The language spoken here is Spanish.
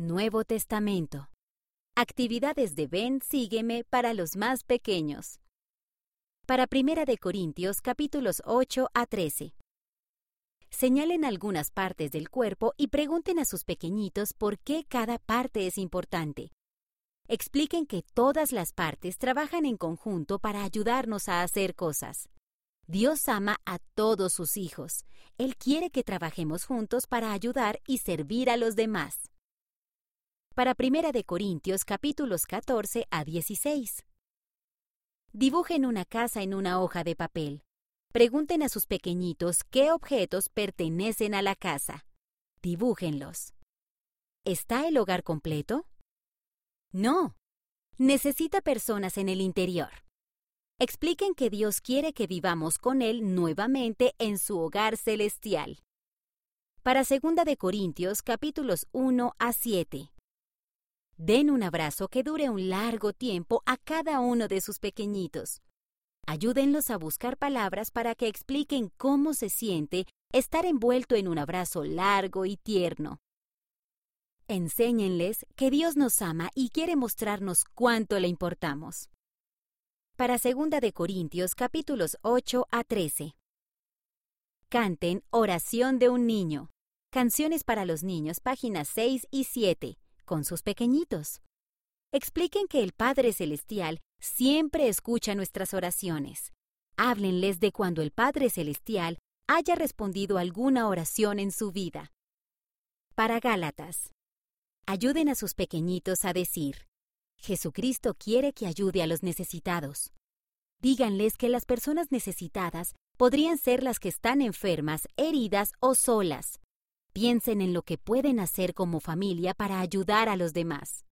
Nuevo Testamento. Actividades de Ven, sígueme para los más pequeños. Para Primera de Corintios capítulos 8 a 13. Señalen algunas partes del cuerpo y pregunten a sus pequeñitos por qué cada parte es importante. Expliquen que todas las partes trabajan en conjunto para ayudarnos a hacer cosas. Dios ama a todos sus hijos. Él quiere que trabajemos juntos para ayudar y servir a los demás. Para Primera de Corintios capítulos 14 a 16. Dibujen una casa en una hoja de papel. Pregunten a sus pequeñitos qué objetos pertenecen a la casa. Dibújenlos. ¿Está el hogar completo? No. Necesita personas en el interior. Expliquen que Dios quiere que vivamos con Él nuevamente en su hogar celestial. Para 2 de Corintios capítulos 1 a 7. Den un abrazo que dure un largo tiempo a cada uno de sus pequeñitos. Ayúdenlos a buscar palabras para que expliquen cómo se siente estar envuelto en un abrazo largo y tierno. Enséñenles que Dios nos ama y quiere mostrarnos cuánto le importamos. Para 2 de Corintios capítulos 8 a 13. Canten Oración de un niño. Canciones para los niños, páginas 6 y 7, con sus pequeñitos. Expliquen que el Padre Celestial siempre escucha nuestras oraciones. Háblenles de cuando el Padre Celestial haya respondido alguna oración en su vida. Para Gálatas. Ayuden a sus pequeñitos a decir, Jesucristo quiere que ayude a los necesitados. Díganles que las personas necesitadas podrían ser las que están enfermas, heridas o solas. Piensen en lo que pueden hacer como familia para ayudar a los demás.